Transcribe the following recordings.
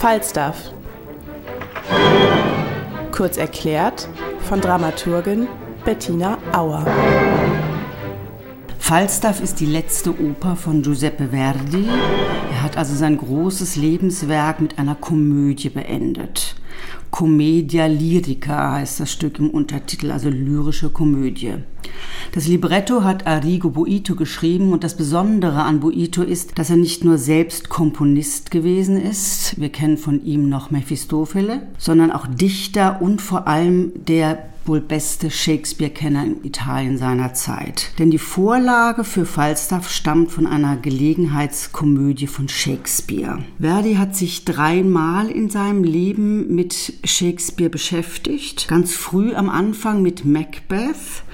Falstaff. Kurz erklärt von Dramaturgin Bettina Auer. Falstaff ist die letzte Oper von Giuseppe Verdi. Er hat also sein großes Lebenswerk mit einer Komödie beendet. Commedia Lyrica heißt das Stück im Untertitel, also lyrische Komödie. Das Libretto hat Arrigo Boito geschrieben und das Besondere an Boito ist, dass er nicht nur selbst Komponist gewesen ist, wir kennen von ihm noch Mephistopheles, sondern auch Dichter und vor allem der wohl beste Shakespeare-Kenner in Italien seiner Zeit. Denn die Vorlage für Falstaff stammt von einer Gelegenheitskomödie von Shakespeare. Verdi hat sich dreimal in seinem Leben mit Shakespeare beschäftigt. Ganz früh am Anfang mit Macbeth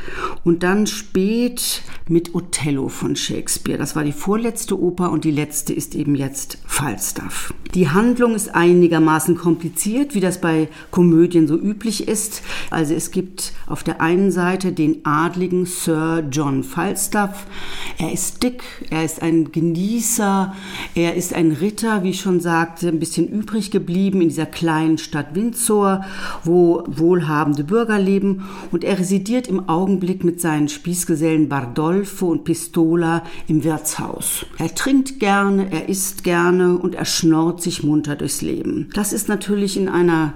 und dann spät mit Othello von Shakespeare. Das war die vorletzte Oper und die letzte ist eben jetzt Falstaff. Die Handlung ist einigermaßen kompliziert, wie das bei Komödien so üblich ist. Also es gibt auf der einen Seite den adligen Sir John Falstaff. Er ist dick, er ist ein Genießer, er ist ein Ritter, wie ich schon sagte, ein bisschen übrig geblieben in dieser kleinen Stadt Windsor, wo wohlhabende Bürger leben und er residiert im Augenblick mit seinen Spießgesellen Bardolfo und Pistola im Wirtshaus. Er trinkt gerne, er isst gerne und er schnorrt sich munter durchs Leben. Das ist natürlich in einer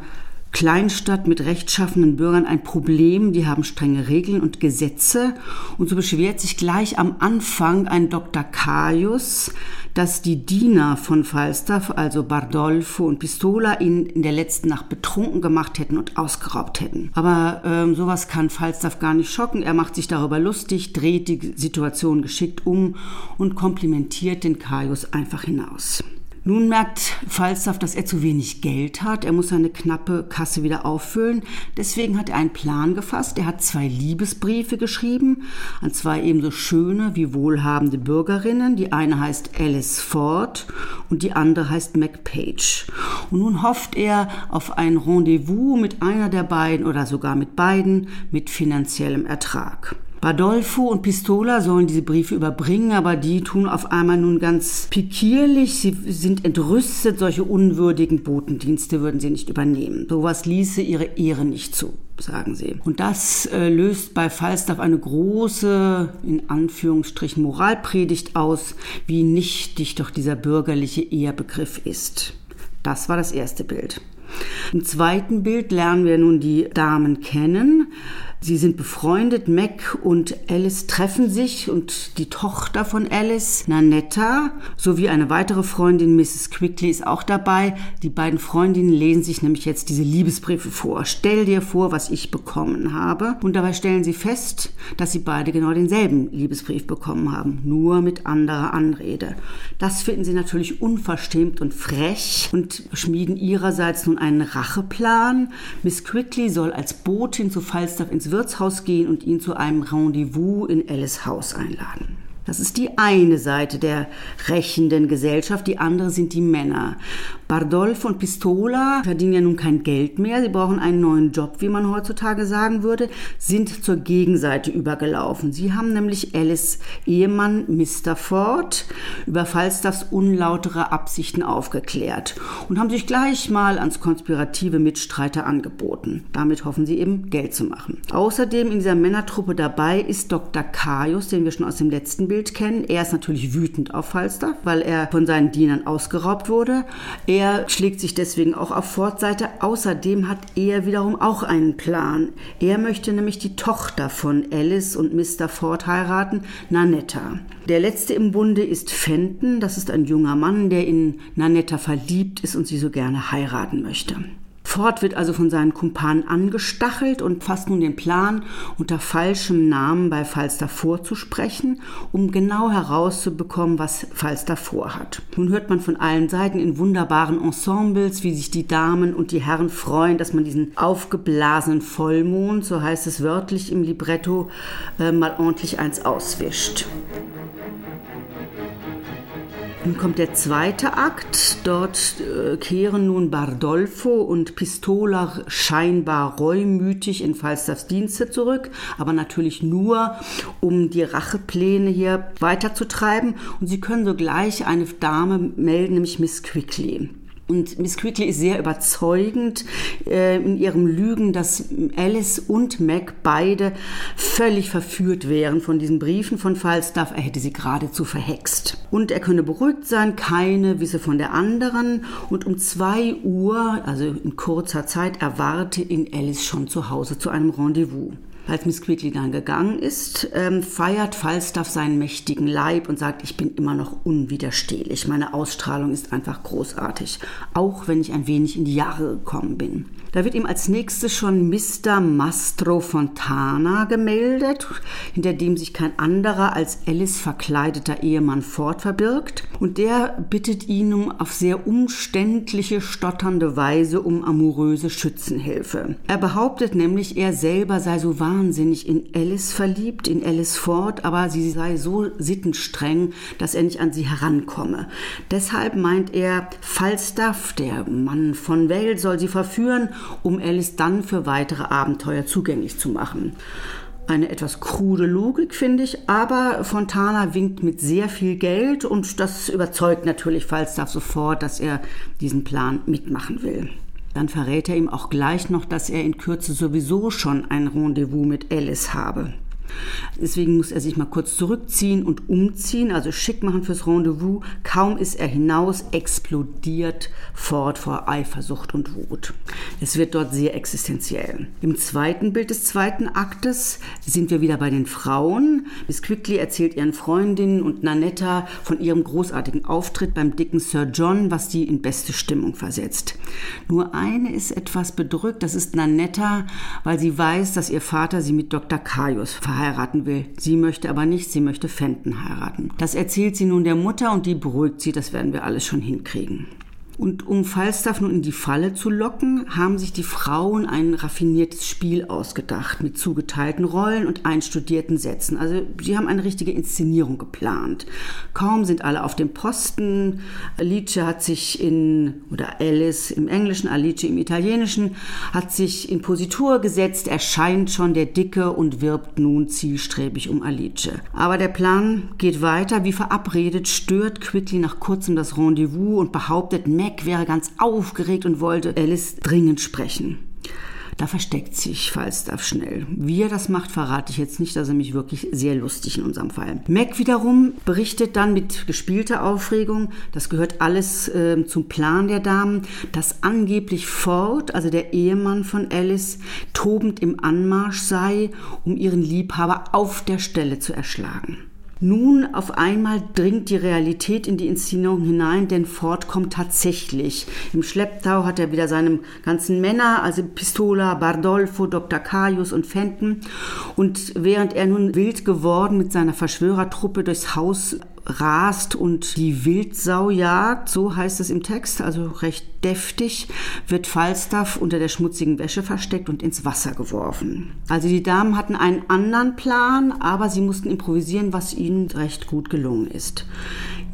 Kleinstadt mit rechtschaffenen Bürgern ein Problem. Die haben strenge Regeln und Gesetze. Und so beschwert sich gleich am Anfang ein Dr. Caius, dass die Diener von Falstaff, also Bardolfo und Pistola, ihn in der letzten Nacht betrunken gemacht hätten und ausgeraubt hätten. Aber ähm, sowas kann Falstaff gar nicht schocken. Er macht sich darüber lustig, dreht die Situation geschickt um und komplimentiert den Caius einfach hinaus. Nun merkt Falstaff, dass er zu wenig Geld hat. Er muss seine knappe Kasse wieder auffüllen. Deswegen hat er einen Plan gefasst. Er hat zwei Liebesbriefe geschrieben an zwei ebenso schöne wie wohlhabende Bürgerinnen. Die eine heißt Alice Ford und die andere heißt MacPage. Und nun hofft er auf ein Rendezvous mit einer der beiden oder sogar mit beiden mit finanziellem Ertrag. Badolfo und Pistola sollen diese Briefe überbringen, aber die tun auf einmal nun ganz pikierlich. Sie sind entrüstet, solche unwürdigen Botendienste würden sie nicht übernehmen. Sowas ließe ihre Ehre nicht zu sagen sie. Und das äh, löst bei Falstaff eine große, in Anführungsstrichen, Moralpredigt aus, wie nichtig doch dieser bürgerliche Ehebegriff ist. Das war das erste Bild. Im zweiten Bild lernen wir nun die Damen kennen. Sie sind befreundet, Mac und Alice treffen sich und die Tochter von Alice, Nanetta, sowie eine weitere Freundin, Mrs. Quickly, ist auch dabei. Die beiden Freundinnen lesen sich nämlich jetzt diese Liebesbriefe vor. Stell dir vor, was ich bekommen habe. Und dabei stellen sie fest, dass sie beide genau denselben Liebesbrief bekommen haben, nur mit anderer Anrede. Das finden sie natürlich unverschämt und frech und schmieden ihrerseits nun einen Racheplan. Miss Quickly soll als Botin zu Falstaff ins Wirtshaus gehen und ihn zu einem Rendezvous in Alice Haus einladen. Das ist die eine Seite der rächenden Gesellschaft, die andere sind die Männer. Bardolfo und Pistola verdienen ja nun kein Geld mehr, sie brauchen einen neuen Job, wie man heutzutage sagen würde, sind zur Gegenseite übergelaufen. Sie haben nämlich Alice Ehemann Mr. Ford über Falstaffs unlautere Absichten aufgeklärt und haben sich gleich mal ans konspirative Mitstreiter angeboten. Damit hoffen sie eben Geld zu machen. Außerdem in dieser Männertruppe dabei ist Dr. Caius, den wir schon aus dem letzten Bild Bild kennen. Er ist natürlich wütend auf Falstaff, weil er von seinen Dienern ausgeraubt wurde. Er schlägt sich deswegen auch auf Ford-Seite. Außerdem hat er wiederum auch einen Plan. Er möchte nämlich die Tochter von Alice und Mr. Ford heiraten, Nanetta. Der letzte im Bunde ist Fenton. Das ist ein junger Mann, der in Nanetta verliebt ist und sie so gerne heiraten möchte. Ford wird also von seinen Kumpanen angestachelt und fasst nun den Plan, unter falschem Namen bei Falstaff vorzusprechen, um genau herauszubekommen, was Falstaff vorhat. Nun hört man von allen Seiten in wunderbaren Ensembles, wie sich die Damen und die Herren freuen, dass man diesen aufgeblasenen Vollmond, so heißt es wörtlich im Libretto, äh, mal ordentlich eins auswischt. Nun kommt der zweite Akt. Dort äh, kehren nun Bardolfo und Pistola scheinbar reumütig in Falstaffs Dienste zurück, aber natürlich nur, um die Rachepläne hier weiterzutreiben. Und sie können sogleich eine Dame melden, nämlich Miss Quickly. Und Miss Quickly ist sehr überzeugend äh, in ihrem Lügen, dass Alice und Mac beide völlig verführt wären von diesen Briefen von Falstaff. Er hätte sie geradezu verhext. Und er könne beruhigt sein, keine wisse von der anderen. Und um zwei Uhr, also in kurzer Zeit, erwarte ihn Alice schon zu Hause zu einem Rendezvous. Als Miss Quickly dann gegangen ist, ähm, feiert Falstaff seinen mächtigen Leib und sagt, ich bin immer noch unwiderstehlich. Meine Ausstrahlung ist einfach großartig, auch wenn ich ein wenig in die Jahre gekommen bin. Da wird ihm als nächstes schon Mr. Mastro Fontana gemeldet, hinter dem sich kein anderer als Alice verkleideter Ehemann fortverbirgt. Und der bittet ihn um auf sehr umständliche, stotternde Weise um amoröse Schützenhilfe. Er behauptet nämlich, er selber sei so wahnsinnig in Alice verliebt, in Alice Ford, aber sie sei so sittenstreng, dass er nicht an sie herankomme. Deshalb meint er, Falstaff, der Mann von Welt, soll sie verführen um Alice dann für weitere Abenteuer zugänglich zu machen. Eine etwas krude Logik, finde ich, aber Fontana winkt mit sehr viel Geld und das überzeugt natürlich Falstaff sofort, dass er diesen Plan mitmachen will. Dann verrät er ihm auch gleich noch, dass er in Kürze sowieso schon ein Rendezvous mit Alice habe. Deswegen muss er sich mal kurz zurückziehen und umziehen, also schick machen fürs Rendezvous. Kaum ist er hinaus, explodiert Ford vor Eifersucht und Wut. Es wird dort sehr existenziell. Im zweiten Bild des zweiten Aktes sind wir wieder bei den Frauen. Miss Quickly erzählt ihren Freundinnen und Nanetta von ihrem großartigen Auftritt beim dicken Sir John, was sie in beste Stimmung versetzt. Nur eine ist etwas bedrückt, das ist Nanetta, weil sie weiß, dass ihr Vater sie mit Dr. Caius verheiratet heiraten will. Sie möchte aber nicht, sie möchte Fenton heiraten. Das erzählt sie nun der Mutter und die beruhigt sie, das werden wir alles schon hinkriegen. Und um Falstaff nun in die Falle zu locken, haben sich die Frauen ein raffiniertes Spiel ausgedacht mit zugeteilten Rollen und einstudierten Sätzen. Also sie haben eine richtige Inszenierung geplant. Kaum sind alle auf dem Posten. Alice hat sich in, oder Alice im Englischen, Alice im Italienischen, hat sich in Positur gesetzt, erscheint schon der Dicke und wirbt nun zielstrebig um Alice. Aber der Plan geht weiter. Wie verabredet stört Quickly nach kurzem das Rendezvous und behauptet, Mac wäre ganz aufgeregt und wollte Alice dringend sprechen. Da versteckt sich Falstaff schnell. Wie er das macht, verrate ich jetzt nicht. Das ist nämlich wirklich sehr lustig in unserem Fall. Mac wiederum berichtet dann mit gespielter Aufregung, das gehört alles äh, zum Plan der Damen, dass angeblich Ford, also der Ehemann von Alice, tobend im Anmarsch sei, um ihren Liebhaber auf der Stelle zu erschlagen. Nun auf einmal dringt die Realität in die Inszenierung hinein, denn Ford kommt tatsächlich. Im Schlepptau hat er wieder seine ganzen Männer, also Pistola, Bardolfo, Dr. Caius und Fenton. Und während er nun wild geworden mit seiner Verschwörertruppe durchs Haus rast und die Wildsau jagt, so heißt es im Text, also recht deftig, wird Falstaff unter der schmutzigen Wäsche versteckt und ins Wasser geworfen. Also die Damen hatten einen anderen Plan, aber sie mussten improvisieren, was ihnen recht gut gelungen ist.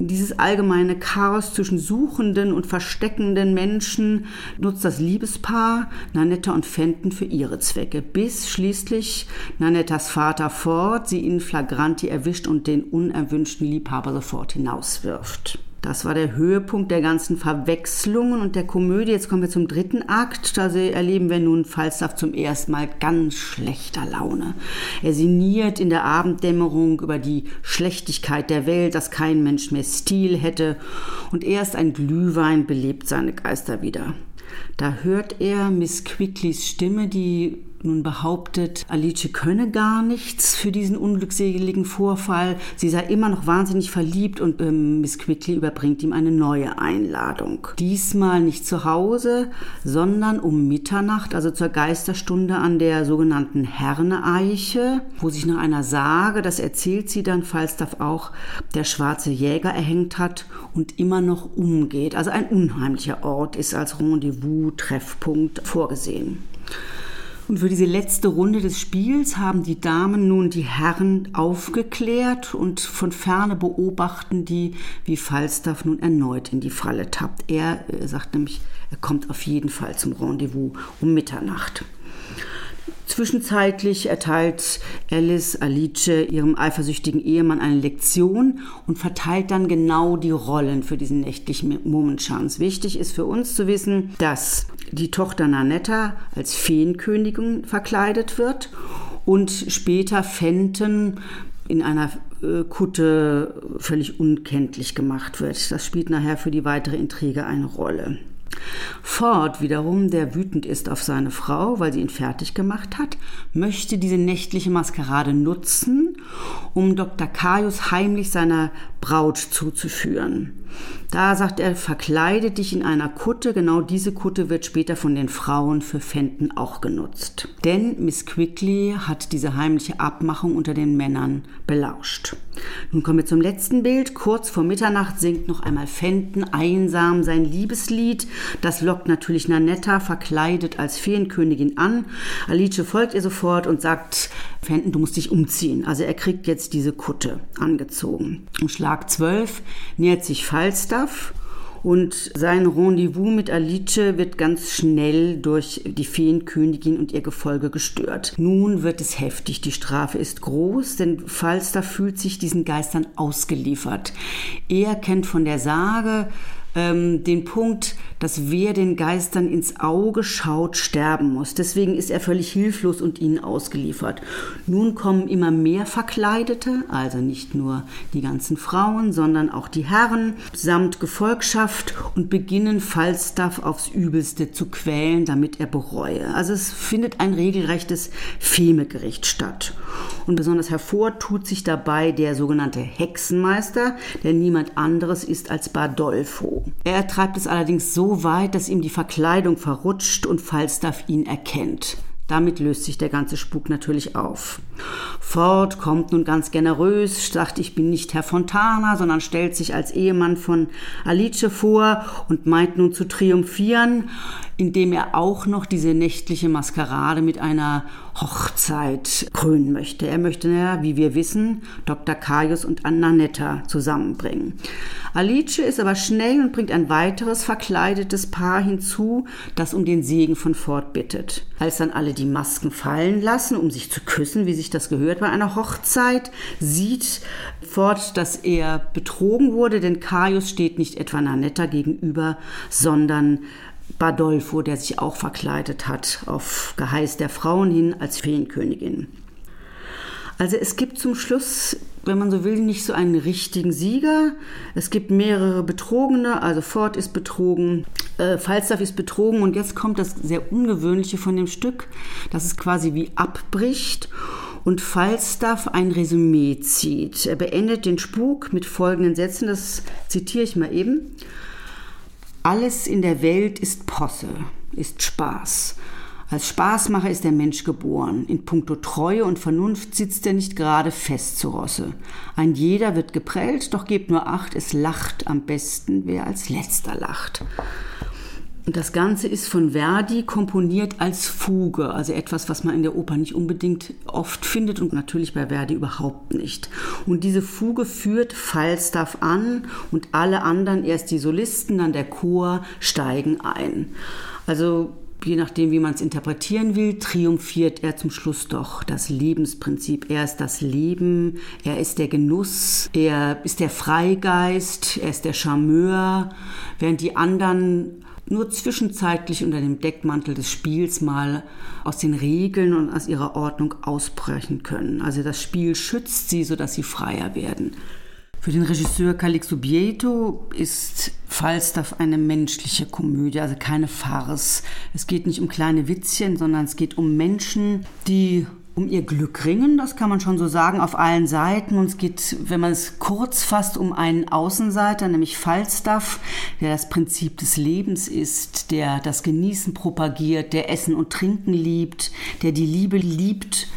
Dieses allgemeine Chaos zwischen suchenden und versteckenden Menschen nutzt das Liebespaar Nanetta und Fenton für ihre Zwecke, bis schließlich Nanettas Vater Ford sie in Flagranti erwischt und den unerwünschten Liebhaber sofort hinauswirft. Das war der Höhepunkt der ganzen Verwechslungen und der Komödie. Jetzt kommen wir zum dritten Akt. Da erleben wir nun Falstaff zum ersten Mal ganz schlechter Laune. Er sinniert in der Abenddämmerung über die Schlechtigkeit der Welt, dass kein Mensch mehr Stil hätte. Und erst ein Glühwein belebt seine Geister wieder. Da hört er Miss Quicklys Stimme, die nun behauptet, Alice könne gar nichts für diesen unglückseligen Vorfall. Sie sei immer noch wahnsinnig verliebt und ähm, Miss Quickly überbringt ihm eine neue Einladung. Diesmal nicht zu Hause, sondern um Mitternacht, also zur Geisterstunde an der sogenannten Herne-Eiche, wo sich nach einer Sage, das erzählt sie dann Falstaff auch, der schwarze Jäger erhängt hat und immer noch umgeht. Also ein unheimlicher Ort ist als Rendezvous-Treffpunkt vorgesehen. Und für diese letzte Runde des Spiels haben die Damen nun die Herren aufgeklärt und von ferne beobachten die, wie Falstaff nun erneut in die Falle tappt. Er, er sagt nämlich, er kommt auf jeden Fall zum Rendezvous um Mitternacht. Zwischenzeitlich erteilt Alice Alice ihrem eifersüchtigen Ehemann eine Lektion und verteilt dann genau die Rollen für diesen nächtlichen Mummenschanz. Wichtig ist für uns zu wissen, dass die Tochter Nanetta als Feenkönigin verkleidet wird und später Fenton in einer äh, Kutte völlig unkenntlich gemacht wird. Das spielt nachher für die weitere Intrige eine Rolle. Ford wiederum, der wütend ist auf seine Frau, weil sie ihn fertig gemacht hat, möchte diese nächtliche Maskerade nutzen, um Dr. Caius heimlich seiner Braut zuzuführen. Da sagt er, verkleide dich in einer Kutte. Genau diese Kutte wird später von den Frauen für Fenton auch genutzt. Denn Miss Quickly hat diese heimliche Abmachung unter den Männern belauscht. Nun kommen wir zum letzten Bild. Kurz vor Mitternacht singt noch einmal Fenton einsam sein Liebeslied. Das lockt natürlich Nanetta verkleidet als Feenkönigin an. Alice folgt ihr sofort und sagt, Fenton, du musst dich umziehen. Also er kriegt jetzt diese Kutte angezogen. Um Schlag 12 nähert sich Falstaff und sein Rendezvous mit Alice wird ganz schnell durch die Feenkönigin und ihr Gefolge gestört. Nun wird es heftig. Die Strafe ist groß, denn Falstaff fühlt sich diesen Geistern ausgeliefert. Er kennt von der Sage, ähm, den Punkt, dass wer den Geistern ins Auge schaut, sterben muss. Deswegen ist er völlig hilflos und ihnen ausgeliefert. Nun kommen immer mehr Verkleidete, also nicht nur die ganzen Frauen, sondern auch die Herren samt Gefolgschaft und beginnen Falstaff aufs Übelste zu quälen, damit er bereue. Also es findet ein regelrechtes Femegericht statt. Und besonders hervor tut sich dabei der sogenannte Hexenmeister, der niemand anderes ist als Er treibt es allerdings so weit, dass ihm die Verkleidung verrutscht und Falstaff ihn erkennt. Damit löst sich der ganze Spuk natürlich auf. Ford kommt nun ganz generös, sagt, ich bin nicht Herr Fontana, sondern stellt sich als Ehemann von Alice vor und meint nun zu triumphieren, indem er auch noch diese nächtliche Maskerade mit einer Hochzeit krönen möchte. Er möchte, ja, wie wir wissen, Dr. Caius und Annanetta zusammenbringen. Alice ist aber schnell und bringt ein weiteres verkleidetes Paar hinzu, das um den Segen von Ford bittet. Als dann alle die Masken fallen lassen, um sich zu küssen, wie sich das gehört bei einer Hochzeit, sieht Ford, dass er betrogen wurde, denn Caius steht nicht etwa Nanetta gegenüber, sondern Badolfo, der sich auch verkleidet hat, auf Geheiß der Frauen hin als Feenkönigin. Also es gibt zum Schluss, wenn man so will, nicht so einen richtigen Sieger. Es gibt mehrere Betrogene, also Ford ist betrogen, äh, Falstaff ist betrogen und jetzt kommt das sehr Ungewöhnliche von dem Stück, dass es quasi wie abbricht und Falstaff ein Resümee zieht. Er beendet den Spuk mit folgenden Sätzen, das zitiere ich mal eben. Alles in der Welt ist Posse, ist Spaß. Als Spaßmacher ist der Mensch geboren. In puncto Treue und Vernunft sitzt er nicht gerade fest zu Rosse. Ein jeder wird geprellt, doch gebt nur acht, es lacht am besten, wer als letzter lacht. Und das Ganze ist von Verdi komponiert als Fuge, also etwas, was man in der Oper nicht unbedingt oft findet und natürlich bei Verdi überhaupt nicht. Und diese Fuge führt Falstaff an und alle anderen, erst die Solisten, dann der Chor, steigen ein. Also je nachdem, wie man es interpretieren will, triumphiert er zum Schluss doch das Lebensprinzip. Er ist das Leben, er ist der Genuss, er ist der Freigeist, er ist der Charmeur, während die anderen nur zwischenzeitlich unter dem Deckmantel des Spiels mal aus den Regeln und aus ihrer Ordnung ausbrechen können. Also das Spiel schützt sie, sodass sie freier werden. Für den Regisseur Calixto Bieto ist Falstaff eine menschliche Komödie, also keine Farce. Es geht nicht um kleine Witzchen, sondern es geht um Menschen, die um ihr Glück ringen, das kann man schon so sagen, auf allen Seiten. Und es geht, wenn man es kurz fasst, um einen Außenseiter, nämlich Falstaff, der das Prinzip des Lebens ist, der das Genießen propagiert, der Essen und Trinken liebt, der die Liebe liebt.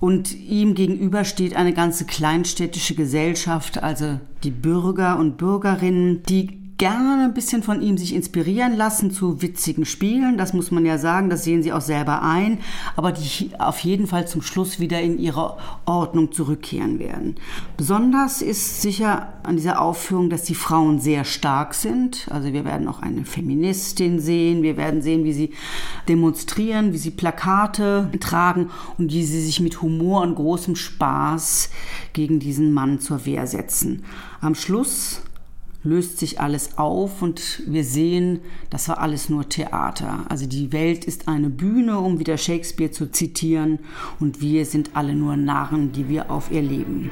Und ihm gegenüber steht eine ganze kleinstädtische Gesellschaft, also die Bürger und Bürgerinnen, die gerne ein bisschen von ihm sich inspirieren lassen zu witzigen Spielen. Das muss man ja sagen, das sehen sie auch selber ein. Aber die auf jeden Fall zum Schluss wieder in ihre Ordnung zurückkehren werden. Besonders ist sicher an dieser Aufführung, dass die Frauen sehr stark sind. Also wir werden auch eine Feministin sehen. Wir werden sehen, wie sie demonstrieren, wie sie Plakate tragen und wie sie sich mit Humor und großem Spaß gegen diesen Mann zur Wehr setzen. Am Schluss löst sich alles auf und wir sehen, das war alles nur Theater. Also die Welt ist eine Bühne, um wieder Shakespeare zu zitieren, und wir sind alle nur Narren, die wir auf ihr leben.